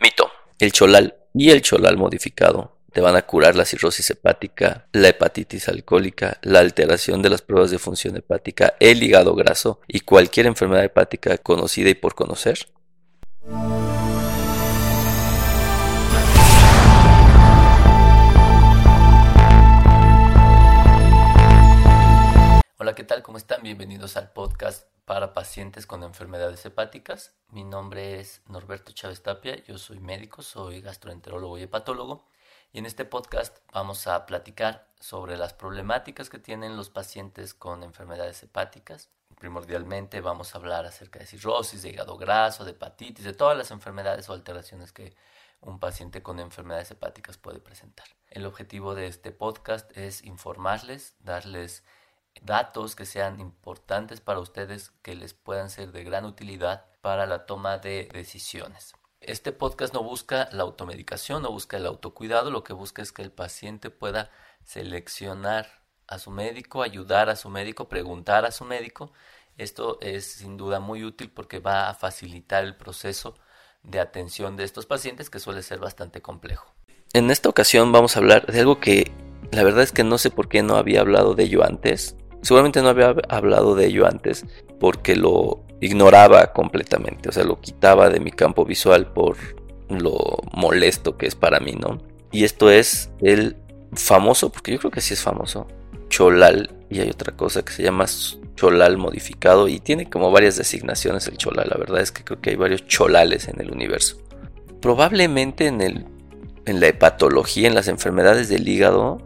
Mito. El cholal y el cholal modificado te van a curar la cirrosis hepática, la hepatitis alcohólica, la alteración de las pruebas de función hepática, el hígado graso y cualquier enfermedad hepática conocida y por conocer. Hola, ¿qué tal? ¿Cómo están? Bienvenidos al podcast para pacientes con enfermedades hepáticas. Mi nombre es Norberto Chávez Tapia, yo soy médico, soy gastroenterólogo y hepatólogo y en este podcast vamos a platicar sobre las problemáticas que tienen los pacientes con enfermedades hepáticas. Primordialmente vamos a hablar acerca de cirrosis, de hígado graso, de hepatitis, de todas las enfermedades o alteraciones que un paciente con enfermedades hepáticas puede presentar. El objetivo de este podcast es informarles, darles datos que sean importantes para ustedes, que les puedan ser de gran utilidad para la toma de decisiones. Este podcast no busca la automedicación, no busca el autocuidado, lo que busca es que el paciente pueda seleccionar a su médico, ayudar a su médico, preguntar a su médico. Esto es sin duda muy útil porque va a facilitar el proceso de atención de estos pacientes que suele ser bastante complejo. En esta ocasión vamos a hablar de algo que la verdad es que no sé por qué no había hablado de ello antes. Seguramente no había hablado de ello antes porque lo ignoraba completamente, o sea, lo quitaba de mi campo visual por lo molesto que es para mí, ¿no? Y esto es el famoso, porque yo creo que sí es famoso, cholal, y hay otra cosa que se llama cholal modificado y tiene como varias designaciones el cholal, la verdad es que creo que hay varios cholales en el universo. Probablemente en, el, en la hepatología, en las enfermedades del hígado,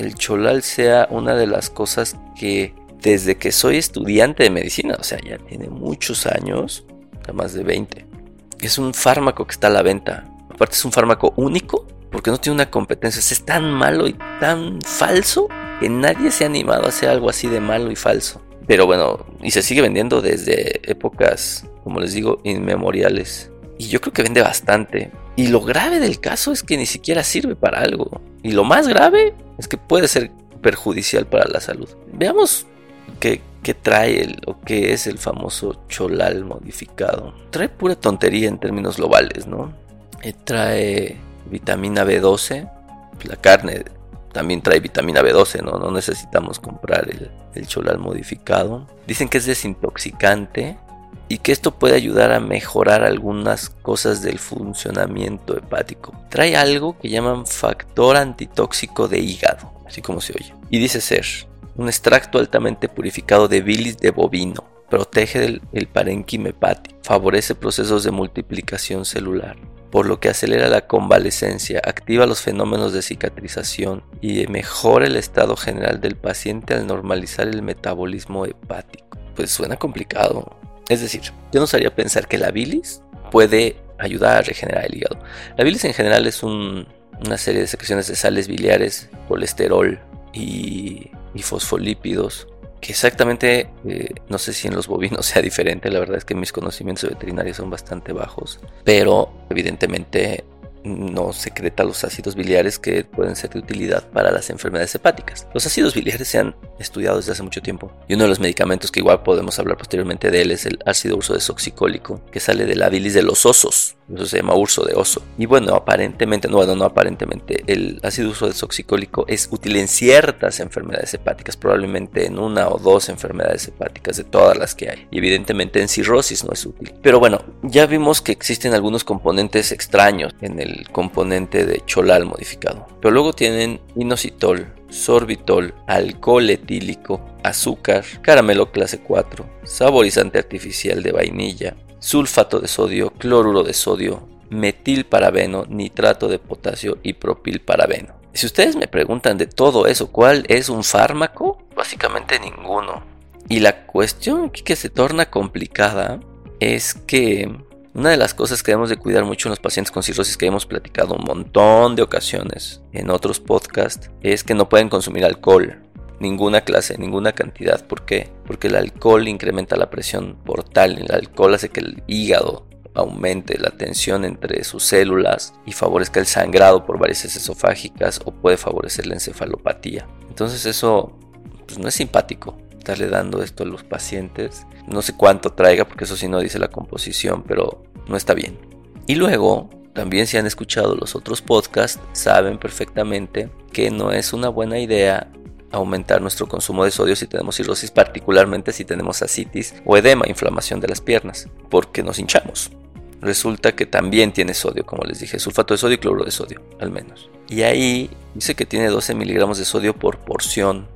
el cholal sea una de las cosas que desde que soy estudiante de medicina, o sea, ya tiene muchos años, más de 20. Es un fármaco que está a la venta. Aparte es un fármaco único porque no tiene una competencia. Es tan malo y tan falso que nadie se ha animado a hacer algo así de malo y falso. Pero bueno, y se sigue vendiendo desde épocas, como les digo, inmemoriales. Y yo creo que vende bastante. Y lo grave del caso es que ni siquiera sirve para algo. Y lo más grave es que puede ser perjudicial para la salud. Veamos qué, trae el, o qué es el famoso cholal modificado. Trae pura tontería en términos globales, ¿no? Eh, trae vitamina B12, la carne también trae vitamina B12, ¿no? No necesitamos comprar el, el cholal modificado. Dicen que es desintoxicante y que esto puede ayudar a mejorar algunas cosas del funcionamiento hepático. Trae algo que llaman factor antitóxico de hígado, así como se oye. Y dice ser un extracto altamente purificado de bilis de bovino. Protege el parénquima hepático. Favorece procesos de multiplicación celular por lo que acelera la convalescencia, activa los fenómenos de cicatrización y mejora el estado general del paciente al normalizar el metabolismo hepático. Pues suena complicado. Es decir, yo nos haría pensar que la bilis puede ayudar a regenerar el hígado. La bilis en general es una serie de secreciones de sales biliares, colesterol y y fosfolípidos, que exactamente eh, no sé si en los bovinos sea diferente, la verdad es que mis conocimientos veterinarios son bastante bajos, pero evidentemente no secreta los ácidos biliares que pueden ser de utilidad para las enfermedades hepáticas. Los ácidos biliares se han estudiado desde hace mucho tiempo y uno de los medicamentos que igual podemos hablar posteriormente de él es el ácido urso desoxicólico que sale de la bilis de los osos, eso se llama urso de oso. Y bueno, aparentemente, no, bueno, no aparentemente, el ácido urso desoxicólico es útil en ciertas enfermedades hepáticas, probablemente en una o dos enfermedades hepáticas de todas las que hay. Y evidentemente en cirrosis no es útil. Pero bueno, ya vimos que existen algunos componentes extraños en el componente de cholal modificado. Pero luego tienen inositol, sorbitol, alcohol etílico, azúcar, caramelo clase 4, saborizante artificial de vainilla, sulfato de sodio, cloruro de sodio, metilparabeno, nitrato de potasio y propilparabeno. Si ustedes me preguntan de todo eso, ¿cuál es un fármaco? Básicamente ninguno. Y la cuestión que se torna complicada es que una de las cosas que debemos de cuidar mucho en los pacientes con cirrosis que hemos platicado un montón de ocasiones en otros podcasts es que no pueden consumir alcohol. Ninguna clase, ninguna cantidad. ¿Por qué? Porque el alcohol incrementa la presión portal. El alcohol hace que el hígado aumente la tensión entre sus células y favorezca el sangrado por varices esofágicas o puede favorecer la encefalopatía. Entonces eso pues, no es simpático estarle dando esto a los pacientes. No sé cuánto traiga, porque eso sí no dice la composición, pero no está bien. Y luego también si han escuchado los otros podcasts, saben perfectamente que no es una buena idea aumentar nuestro consumo de sodio si tenemos cirrosis, particularmente si tenemos ascitis o edema, inflamación de las piernas, porque nos hinchamos. Resulta que también tiene sodio, como les dije, sulfato de sodio y cloruro de sodio, al menos. Y ahí dice que tiene 12 miligramos de sodio por porción.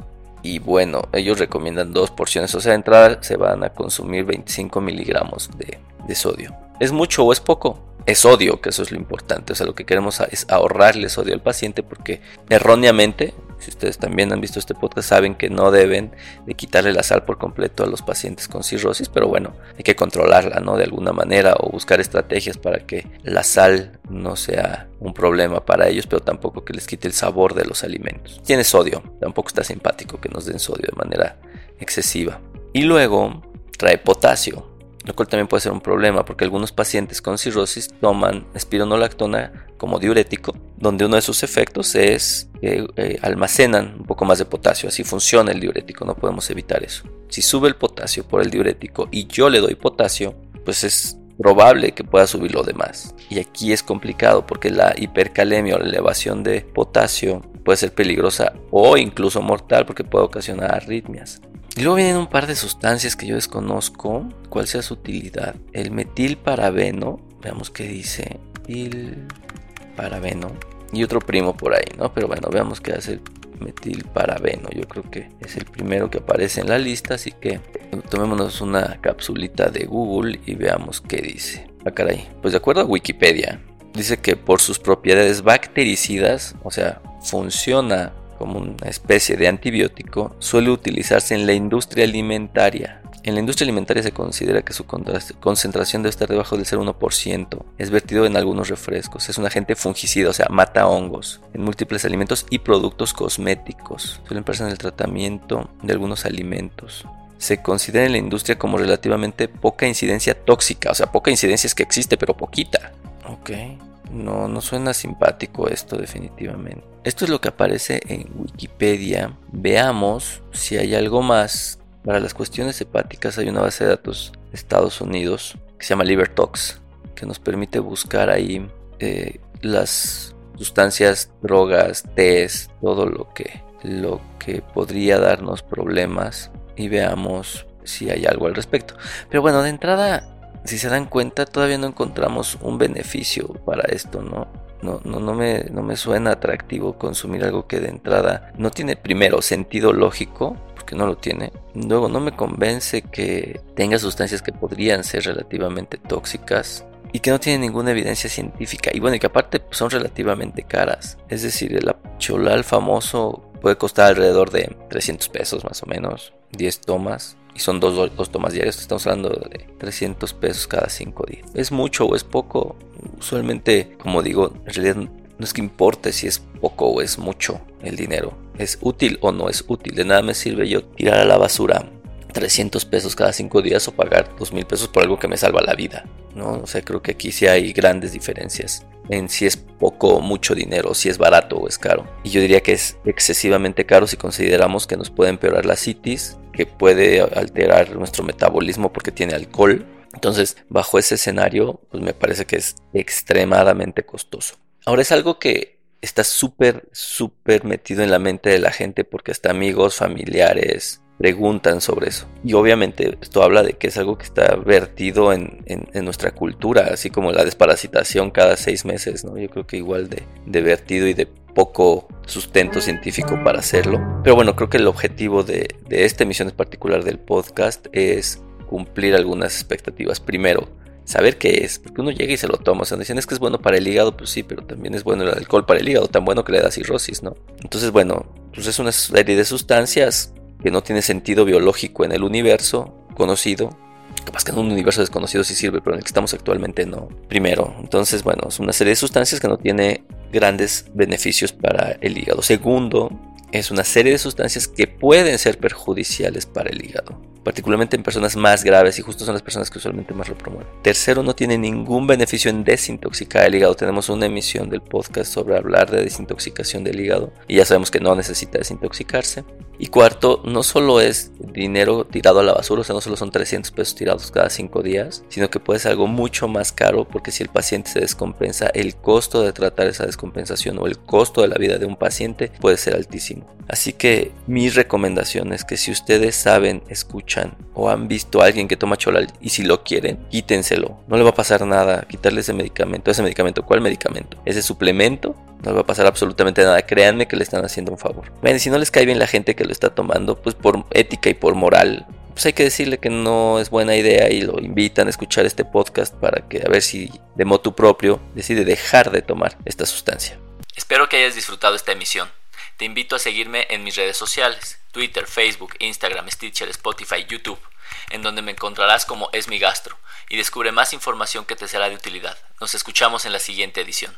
Y bueno, ellos recomiendan dos porciones, o sea, de entrada se van a consumir 25 miligramos de, de sodio. ¿Es mucho o es poco? Es sodio, que eso es lo importante. O sea, lo que queremos es ahorrarle sodio al paciente porque erróneamente si ustedes también han visto este podcast, saben que no deben de quitarle la sal por completo a los pacientes con cirrosis, pero bueno, hay que controlarla, ¿no? De alguna manera o buscar estrategias para que la sal no sea un problema para ellos, pero tampoco que les quite el sabor de los alimentos. Tiene sodio, tampoco está simpático que nos den sodio de manera excesiva. Y luego trae potasio, lo cual también puede ser un problema porque algunos pacientes con cirrosis toman espironolactona como diurético, donde uno de sus efectos es que eh, almacenan un poco más de potasio, así funciona el diurético, no podemos evitar eso. Si sube el potasio por el diurético y yo le doy potasio, pues es probable que pueda subir lo demás. Y aquí es complicado porque la hipercalemia o la elevación de potasio puede ser peligrosa o incluso mortal porque puede ocasionar arritmias. Y luego vienen un par de sustancias que yo desconozco cuál sea su utilidad. El metilparabeno, veamos qué dice. Metilparabeno. Y otro primo por ahí, ¿no? Pero bueno, veamos qué hace el metilparabeno. Yo creo que es el primero que aparece en la lista, así que tomémonos una capsulita de Google y veamos qué dice. Ah, caray. Pues de acuerdo a Wikipedia, dice que por sus propiedades bactericidas, o sea, funciona como una especie de antibiótico, suele utilizarse en la industria alimentaria. En la industria alimentaria se considera que su concentración debe estar debajo del 0,1%. Es vertido en algunos refrescos. Es un agente fungicida, o sea, mata hongos en múltiples alimentos y productos cosméticos. Suele emplearse en el tratamiento de algunos alimentos. Se considera en la industria como relativamente poca incidencia tóxica. O sea, poca incidencia es que existe, pero poquita. Ok. No, no suena simpático esto definitivamente. Esto es lo que aparece en Wikipedia. Veamos si hay algo más. Para las cuestiones hepáticas hay una base de datos de Estados Unidos que se llama LiverTox, que nos permite buscar ahí eh, las sustancias, drogas, test, todo lo que, lo que podría darnos problemas y veamos si hay algo al respecto. Pero bueno, de entrada si se dan cuenta, todavía no encontramos un beneficio para esto, ¿no? No, no, no, me, no me suena atractivo consumir algo que de entrada no tiene primero sentido lógico, porque no lo tiene. Luego no me convence que tenga sustancias que podrían ser relativamente tóxicas y que no tienen ninguna evidencia científica. Y bueno, y que aparte son relativamente caras. Es decir, el cholal famoso puede costar alrededor de 300 pesos más o menos, 10 tomas y son dos, dos tomas diarias, estamos hablando de 300 pesos cada 5 días. ¿Es mucho o es poco? Usualmente, como digo, en realidad no es que importe si es poco o es mucho el dinero. Es útil o no es útil. De nada me sirve yo tirar a la basura 300 pesos cada 5 días o pagar 2 mil pesos por algo que me salva la vida. ¿no? O sea, creo que aquí sí hay grandes diferencias en si es poco o mucho dinero, si es barato o es caro. Y yo diría que es excesivamente caro si consideramos que nos puede empeorar la citis, que puede alterar nuestro metabolismo porque tiene alcohol. Entonces, bajo ese escenario, pues me parece que es extremadamente costoso. Ahora es algo que está súper, súper metido en la mente de la gente porque hasta amigos, familiares, preguntan sobre eso. Y obviamente esto habla de que es algo que está vertido en, nuestra cultura, así como la desparasitación cada seis meses, ¿no? Yo creo que igual de, de vertido y de poco sustento científico para hacerlo. Pero bueno, creo que el objetivo de, de esta emisión en particular del podcast es cumplir algunas expectativas. Primero, saber qué es, porque uno llega y se lo toma. O sea, dicen es que es bueno para el hígado, pues sí, pero también es bueno el alcohol para el hígado, tan bueno que le da cirrosis, ¿no? Entonces, bueno, pues es una serie de sustancias que no tiene sentido biológico en el universo conocido. Capaz que en un universo desconocido sí sirve, pero en el que estamos actualmente no. Primero, entonces, bueno, es una serie de sustancias que no tiene grandes beneficios para el hígado. Segundo, es una serie de sustancias que pueden ser perjudiciales para el hígado. Particularmente en personas más graves y justo son las personas que usualmente más lo promueven. Tercero, no tiene ningún beneficio en desintoxicar el hígado. Tenemos una emisión del podcast sobre hablar de desintoxicación del hígado y ya sabemos que no necesita desintoxicarse. Y cuarto, no solo es dinero tirado a la basura, o sea, no solo son 300 pesos tirados cada 5 días, sino que puede ser algo mucho más caro porque si el paciente se descompensa, el costo de tratar esa descompensación o el costo de la vida de un paciente puede ser altísimo. Así que mi recomendación es que si ustedes saben, o han visto a alguien que toma cholal y si lo quieren, quítenselo. No le va a pasar nada quitarle ese medicamento. Ese medicamento, ¿cuál medicamento? Ese suplemento no le va a pasar absolutamente nada. Créanme que le están haciendo un favor. Bueno, si no les cae bien la gente que lo está tomando, pues por ética y por moral, pues hay que decirle que no es buena idea y lo invitan a escuchar este podcast para que a ver si de motu propio decide dejar de tomar esta sustancia. Espero que hayas disfrutado esta emisión. Te invito a seguirme en mis redes sociales, Twitter, Facebook, Instagram, Stitcher, Spotify, YouTube, en donde me encontrarás como Es mi gastro y descubre más información que te será de utilidad. Nos escuchamos en la siguiente edición.